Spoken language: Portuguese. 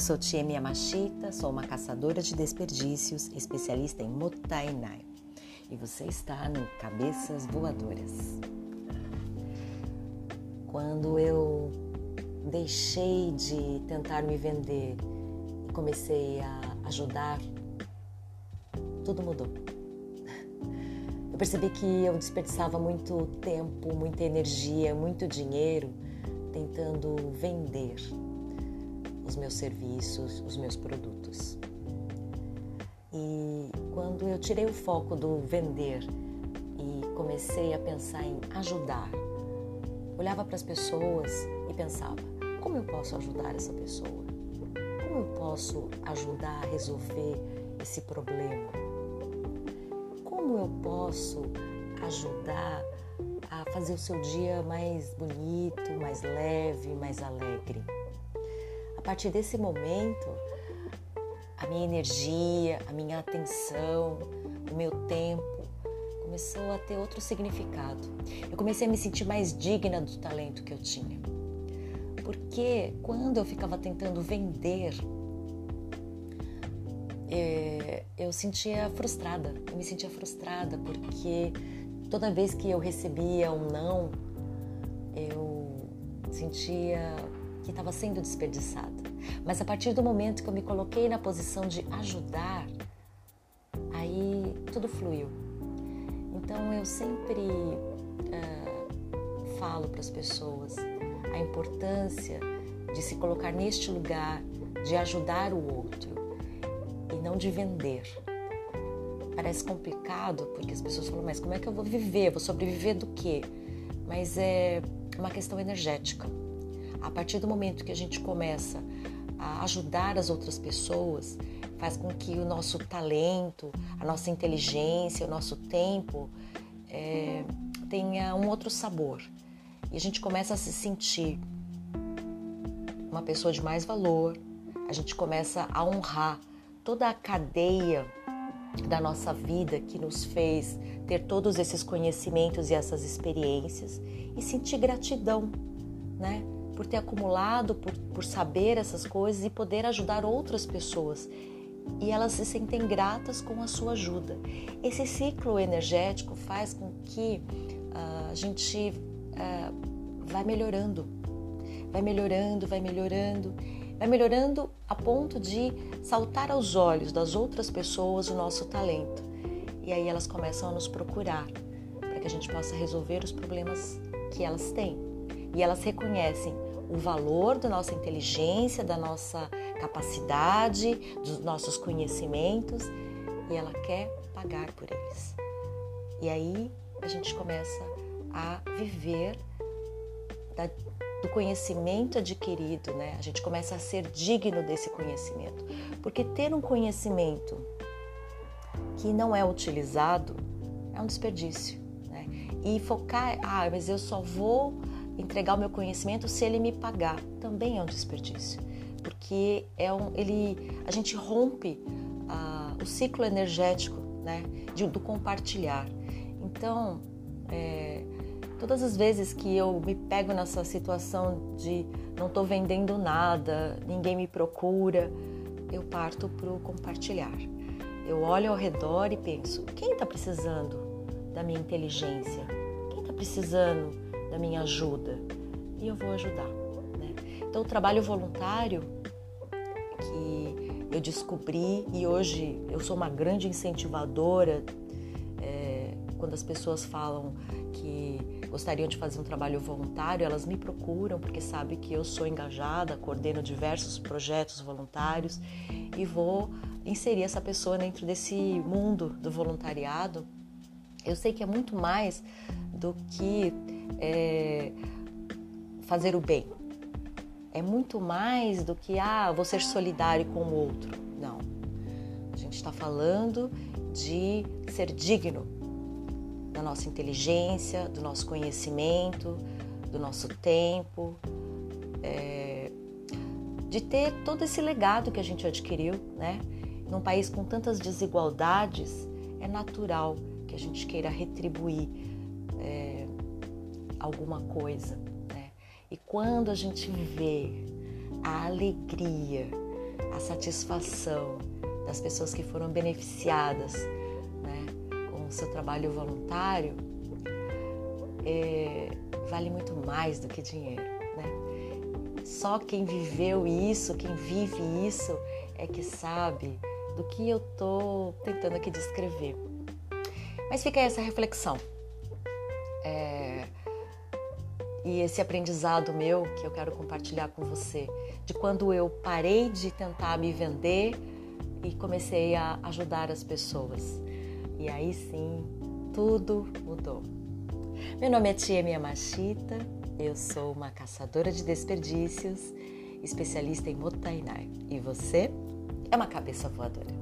Eu sou Tiemi Yamashita, sou uma caçadora de desperdícios, especialista em Motainai. E você está no Cabeças Voadoras. Quando eu deixei de tentar me vender e comecei a ajudar, tudo mudou. Eu percebi que eu desperdiçava muito tempo, muita energia, muito dinheiro tentando vender os meus serviços, os meus produtos. E quando eu tirei o foco do vender e comecei a pensar em ajudar, olhava para as pessoas e pensava: como eu posso ajudar essa pessoa? Como eu posso ajudar a resolver esse problema? Como eu posso ajudar a fazer o seu dia mais bonito, mais leve, mais alegre? A partir desse momento, a minha energia, a minha atenção, o meu tempo começou a ter outro significado. Eu comecei a me sentir mais digna do talento que eu tinha. Porque quando eu ficava tentando vender, é, eu sentia frustrada. Eu me sentia frustrada porque toda vez que eu recebia um não, eu sentia que estava sendo desperdiçada. Mas a partir do momento que eu me coloquei na posição de ajudar, aí tudo fluiu. Então eu sempre uh, falo para as pessoas a importância de se colocar neste lugar, de ajudar o outro e não de vender. Parece complicado porque as pessoas falam, mas como é que eu vou viver? Vou sobreviver do quê? Mas é uma questão energética. A partir do momento que a gente começa a ajudar as outras pessoas, faz com que o nosso talento, a nossa inteligência, o nosso tempo é, tenha um outro sabor. E a gente começa a se sentir uma pessoa de mais valor, a gente começa a honrar toda a cadeia da nossa vida que nos fez ter todos esses conhecimentos e essas experiências e sentir gratidão, né? Por ter acumulado, por, por saber essas coisas e poder ajudar outras pessoas. E elas se sentem gratas com a sua ajuda. Esse ciclo energético faz com que uh, a gente uh, vai melhorando, vai melhorando, vai melhorando, vai melhorando a ponto de saltar aos olhos das outras pessoas o nosso talento. E aí elas começam a nos procurar para que a gente possa resolver os problemas que elas têm. E elas reconhecem o valor da nossa inteligência, da nossa capacidade, dos nossos conhecimentos e ela quer pagar por eles. E aí a gente começa a viver da, do conhecimento adquirido, né? A gente começa a ser digno desse conhecimento, porque ter um conhecimento que não é utilizado é um desperdício, né? E focar, ah, mas eu só vou entregar o meu conhecimento se ele me pagar. Também é um desperdício, porque é um, ele, a gente rompe o ciclo energético né, de, do compartilhar. Então, é, todas as vezes que eu me pego nessa situação de não estou vendendo nada, ninguém me procura, eu parto para o compartilhar. Eu olho ao redor e penso: quem está precisando da minha inteligência? Quem está precisando da minha ajuda e eu vou ajudar. Né? Então, o trabalho voluntário que eu descobri e hoje eu sou uma grande incentivadora é, quando as pessoas falam que gostariam de fazer um trabalho voluntário, elas me procuram porque sabem que eu sou engajada, coordeno diversos projetos voluntários e vou inserir essa pessoa dentro desse mundo do voluntariado. Eu sei que é muito mais do que é, fazer o bem. É muito mais do que, ah, vou ser solidário com o outro. Não. A gente está falando de ser digno da nossa inteligência, do nosso conhecimento, do nosso tempo, é, de ter todo esse legado que a gente adquiriu, né? Num país com tantas desigualdades, é natural que a gente queira retribuir é, alguma coisa. Né? E quando a gente vê a alegria a satisfação das pessoas que foram beneficiadas né, com o seu trabalho voluntário é, vale muito mais do que dinheiro. Né? Só quem viveu isso, quem vive isso, é que sabe do que eu estou tentando aqui descrever. Mas fica aí essa reflexão. É, e esse aprendizado meu que eu quero compartilhar com você, de quando eu parei de tentar me vender e comecei a ajudar as pessoas. E aí sim, tudo mudou. Meu nome é Tia Miyamashita, eu sou uma caçadora de desperdícios, especialista em Motainai. E você é uma cabeça voadora.